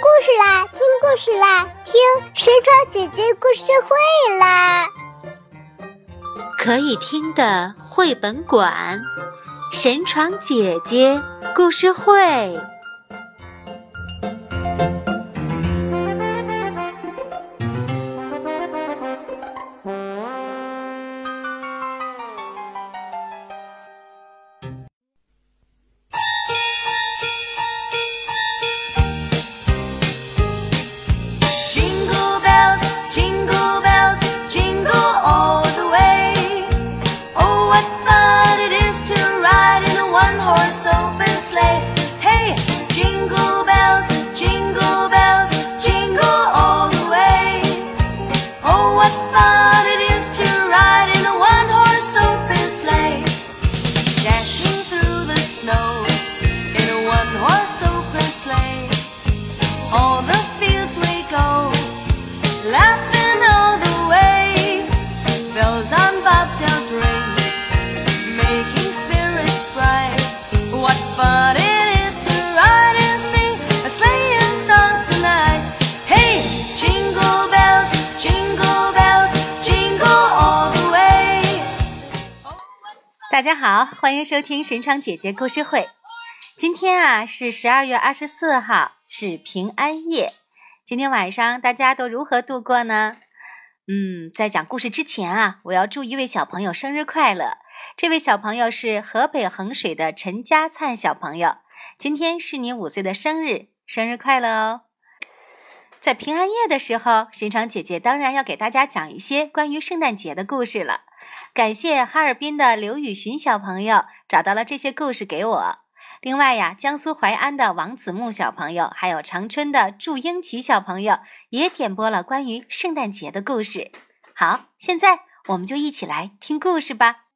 故事啦，听故事啦，听神床姐姐故事会啦！可以听的绘本馆，神床姐姐故事会。大家好，欢迎收听神窗姐姐故事会。今天啊是十二月二十四号，是平安夜。今天晚上大家都如何度过呢？嗯，在讲故事之前啊，我要祝一位小朋友生日快乐。这位小朋友是河北衡水的陈家灿小朋友，今天是你五岁的生日，生日快乐哦！在平安夜的时候，神窗姐姐当然要给大家讲一些关于圣诞节的故事了。感谢哈尔滨的刘雨寻小朋友找到了这些故事给我。另外呀，江苏淮安的王子木小朋友，还有长春的祝英奇小朋友也点播了关于圣诞节的故事。好，现在我们就一起来听故事吧。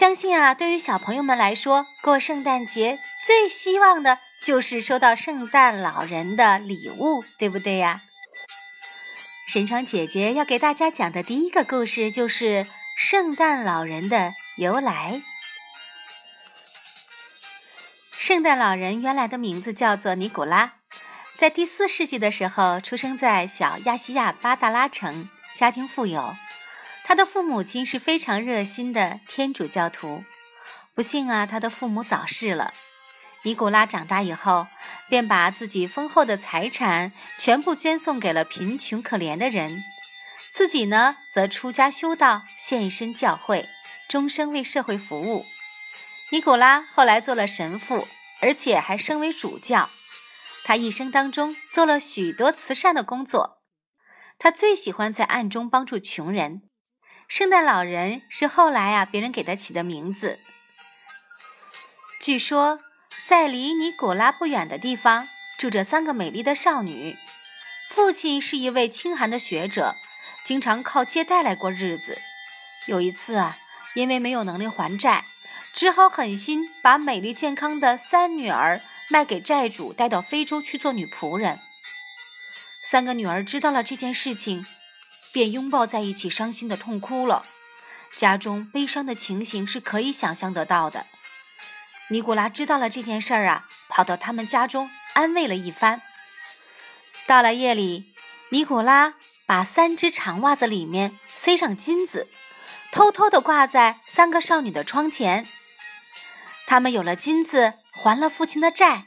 相信啊，对于小朋友们来说，过圣诞节最希望的就是收到圣诞老人的礼物，对不对呀？神窗姐姐要给大家讲的第一个故事就是圣诞老人的由来。圣诞老人原来的名字叫做尼古拉，在第四世纪的时候出生在小亚细亚巴达拉城，家庭富有。他的父母亲是非常热心的天主教徒，不幸啊，他的父母早逝了。尼古拉长大以后，便把自己丰厚的财产全部捐送给了贫穷可怜的人，自己呢，则出家修道，献身教会，终生为社会服务。尼古拉后来做了神父，而且还升为主教。他一生当中做了许多慈善的工作，他最喜欢在暗中帮助穷人。圣诞老人是后来啊别人给他起的名字。据说，在离尼古拉不远的地方住着三个美丽的少女。父亲是一位清寒的学者，经常靠借贷来过日子。有一次啊，因为没有能力还债，只好狠心把美丽健康的三女儿卖给债主，带到非洲去做女仆人。三个女儿知道了这件事情。便拥抱在一起，伤心的痛哭了。家中悲伤的情形是可以想象得到的。尼古拉知道了这件事儿啊，跑到他们家中安慰了一番。到了夜里，尼古拉把三只长袜子里面塞上金子，偷偷地挂在三个少女的窗前。他们有了金子，还了父亲的债，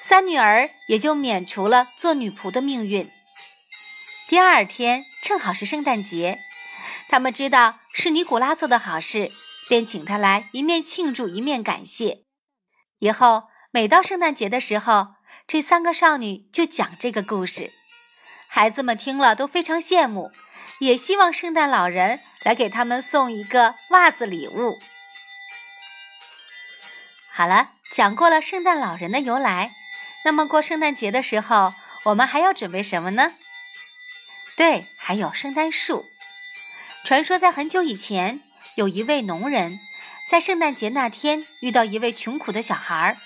三女儿也就免除了做女仆的命运。第二天正好是圣诞节，他们知道是尼古拉做的好事，便请他来一面庆祝一面感谢。以后每到圣诞节的时候，这三个少女就讲这个故事，孩子们听了都非常羡慕，也希望圣诞老人来给他们送一个袜子礼物。好了，讲过了圣诞老人的由来，那么过圣诞节的时候，我们还要准备什么呢？对，还有圣诞树。传说在很久以前，有一位农人，在圣诞节那天遇到一位穷苦的小孩，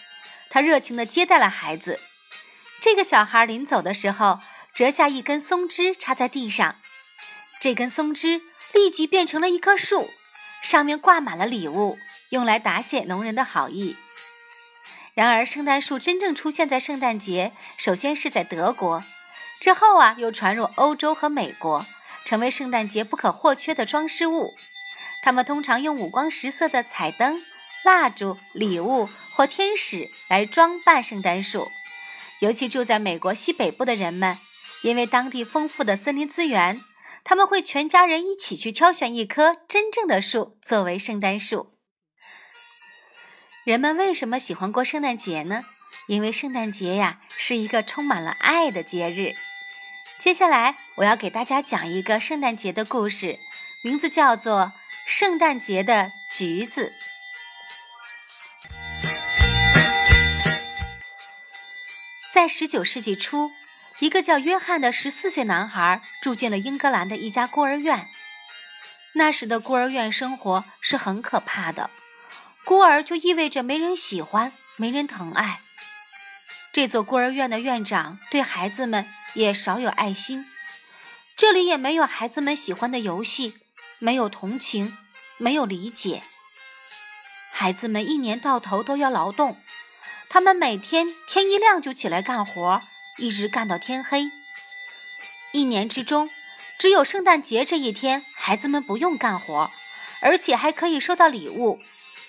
他热情地接待了孩子。这个小孩临走的时候，折下一根松枝插在地上，这根松枝立即变成了一棵树，上面挂满了礼物，用来答谢农人的好意。然而，圣诞树真正出现在圣诞节，首先是在德国，之后啊，又传入欧洲和美国，成为圣诞节不可或缺的装饰物。他们通常用五光十色的彩灯、蜡烛、礼物或天使来装扮圣诞树。尤其住在美国西北部的人们，因为当地丰富的森林资源，他们会全家人一起去挑选一棵真正的树作为圣诞树。人们为什么喜欢过圣诞节呢？因为圣诞节呀是一个充满了爱的节日。接下来我要给大家讲一个圣诞节的故事，名字叫做《圣诞节的橘子》。在十九世纪初，一个叫约翰的十四岁男孩住进了英格兰的一家孤儿院。那时的孤儿院生活是很可怕的。孤儿就意味着没人喜欢，没人疼爱。这座孤儿院的院长对孩子们也少有爱心，这里也没有孩子们喜欢的游戏，没有同情，没有理解。孩子们一年到头都要劳动，他们每天天一亮就起来干活，一直干到天黑。一年之中，只有圣诞节这一天，孩子们不用干活，而且还可以收到礼物。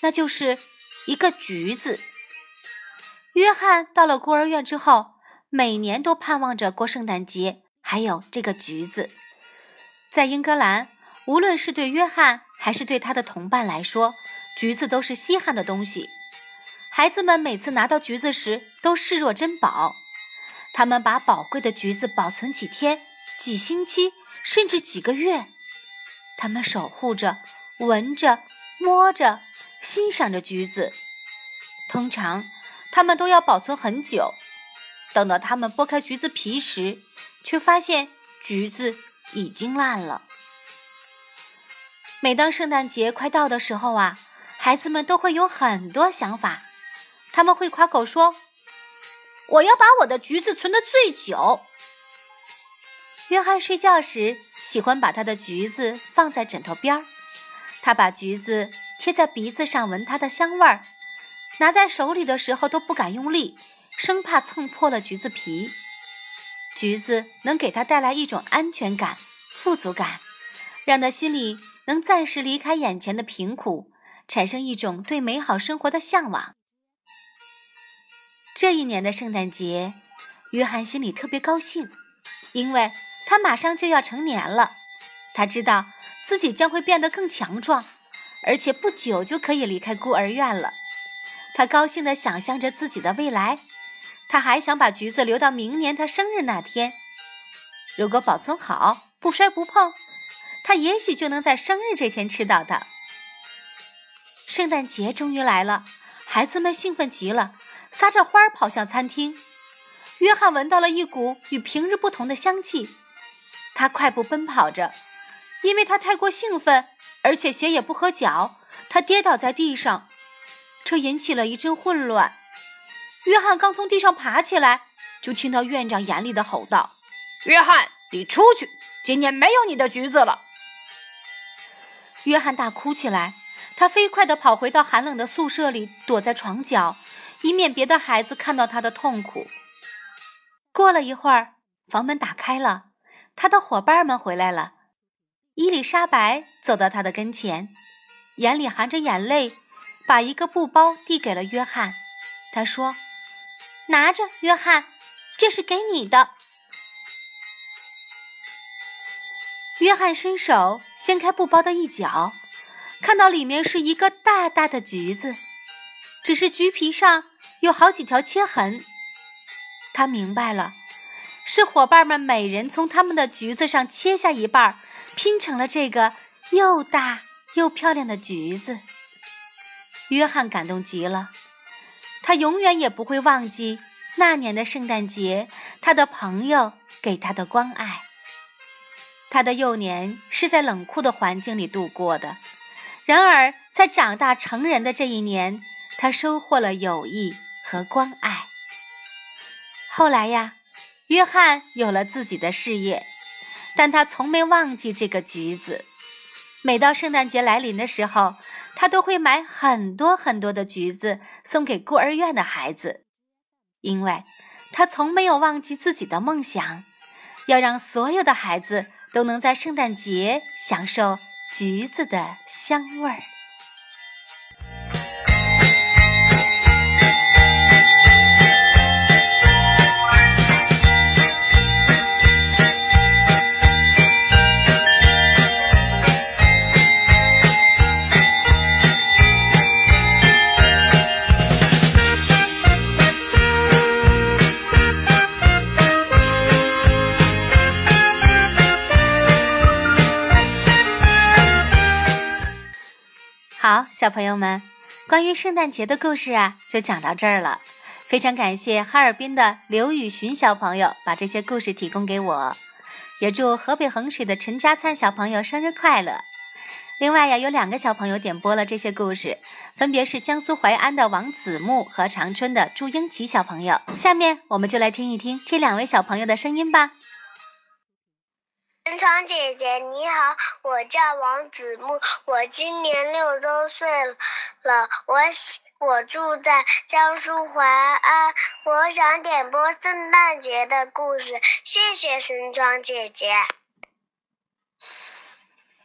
那就是一个橘子。约翰到了孤儿院之后，每年都盼望着过圣诞节，还有这个橘子。在英格兰，无论是对约翰还是对他的同伴来说，橘子都是稀罕的东西。孩子们每次拿到橘子时，都视若珍宝。他们把宝贵的橘子保存几天、几星期，甚至几个月。他们守护着，闻着，摸着。欣赏着橘子，通常他们都要保存很久。等到他们剥开橘子皮时，却发现橘子已经烂了。每当圣诞节快到的时候啊，孩子们都会有很多想法。他们会夸口说：“我要把我的橘子存得最久。”约翰睡觉时喜欢把他的橘子放在枕头边儿，他把橘子。贴在鼻子上闻它的香味儿，拿在手里的时候都不敢用力，生怕蹭破了橘子皮。橘子能给他带来一种安全感、富足感，让他心里能暂时离开眼前的贫苦，产生一种对美好生活的向往。这一年的圣诞节，约翰心里特别高兴，因为他马上就要成年了，他知道自己将会变得更强壮。而且不久就可以离开孤儿院了，他高兴地想象着自己的未来。他还想把橘子留到明年他生日那天。如果保存好，不摔不碰，他也许就能在生日这天吃到它。圣诞节终于来了，孩子们兴奋极了，撒着欢儿跑向餐厅。约翰闻到了一股与平日不同的香气，他快步奔跑着，因为他太过兴奋。而且鞋也不合脚，他跌倒在地上，这引起了一阵混乱。约翰刚从地上爬起来，就听到院长严厉的吼道：“约翰，你出去！今年没有你的橘子了。”约翰大哭起来，他飞快地跑回到寒冷的宿舍里，躲在床角，以免别的孩子看到他的痛苦。过了一会儿，房门打开了，他的伙伴们回来了。伊丽莎白走到他的跟前，眼里含着眼泪，把一个布包递给了约翰。他说：“拿着，约翰，这是给你的。”约翰伸手掀开布包的一角，看到里面是一个大大的橘子，只是橘皮上有好几条切痕。他明白了。是伙伴们每人从他们的橘子上切下一半，拼成了这个又大又漂亮的橘子。约翰感动极了，他永远也不会忘记那年的圣诞节，他的朋友给他的关爱。他的幼年是在冷酷的环境里度过的，然而在长大成人的这一年，他收获了友谊和关爱。后来呀。约翰有了自己的事业，但他从没忘记这个橘子。每到圣诞节来临的时候，他都会买很多很多的橘子送给孤儿院的孩子，因为他从没有忘记自己的梦想，要让所有的孩子都能在圣诞节享受橘子的香味儿。小朋友们，关于圣诞节的故事啊，就讲到这儿了。非常感谢哈尔滨的刘雨寻小朋友把这些故事提供给我，也祝河北衡水的陈家灿小朋友生日快乐。另外呀，有两个小朋友点播了这些故事，分别是江苏淮安的王子木和长春的祝英奇小朋友。下面我们就来听一听这两位小朋友的声音吧。神窗姐姐你好，我叫王子木，我今年六周岁了，我我住在江苏淮安，我想点播圣诞节的故事，谢谢神窗姐姐。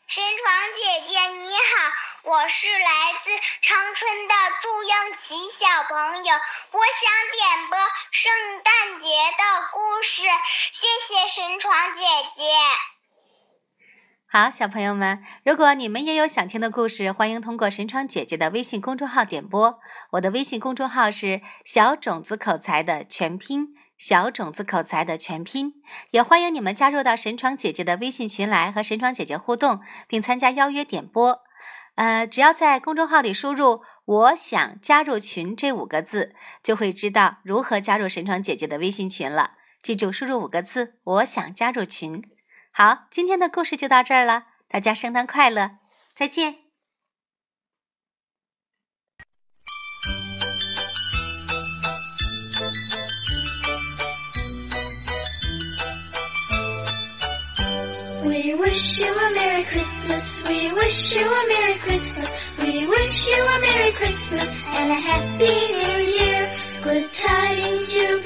神窗姐姐你好，我是来自长春的祝英奇小朋友，我想点播圣诞节的故事，谢谢神床姐姐。好，小朋友们，如果你们也有想听的故事，欢迎通过神窗姐姐的微信公众号点播。我的微信公众号是小种子口才的全拼，小种子口才的全拼。也欢迎你们加入到神窗姐姐的微信群来和神窗姐姐互动，并参加邀约点播。呃，只要在公众号里输入“我想加入群”这五个字，就会知道如何加入神窗姐姐的微信群了。记住，输入五个字“我想加入群”。好，今天的故事就到这儿了，大家圣诞快乐，再见。We wish you a Merry Christmas. We wish you a Merry Christmas. We wish you a Merry Christmas and a Happy New Year. Good tidings you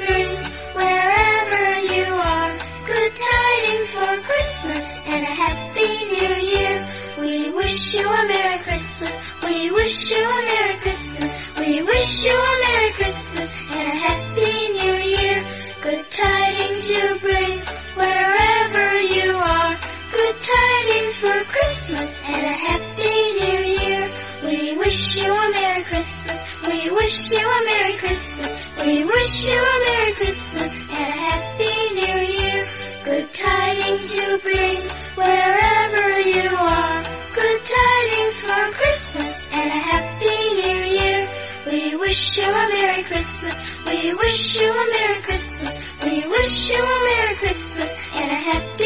Christmas. We wish you a Merry Christmas. We wish you a Merry Christmas and a Happy New Year. Good tidings you bring wherever you are. Good tidings for Christmas and a Happy New Year. We wish you a Merry Christmas. We wish you a Merry Christmas. We wish you a Merry Christmas and a Happy.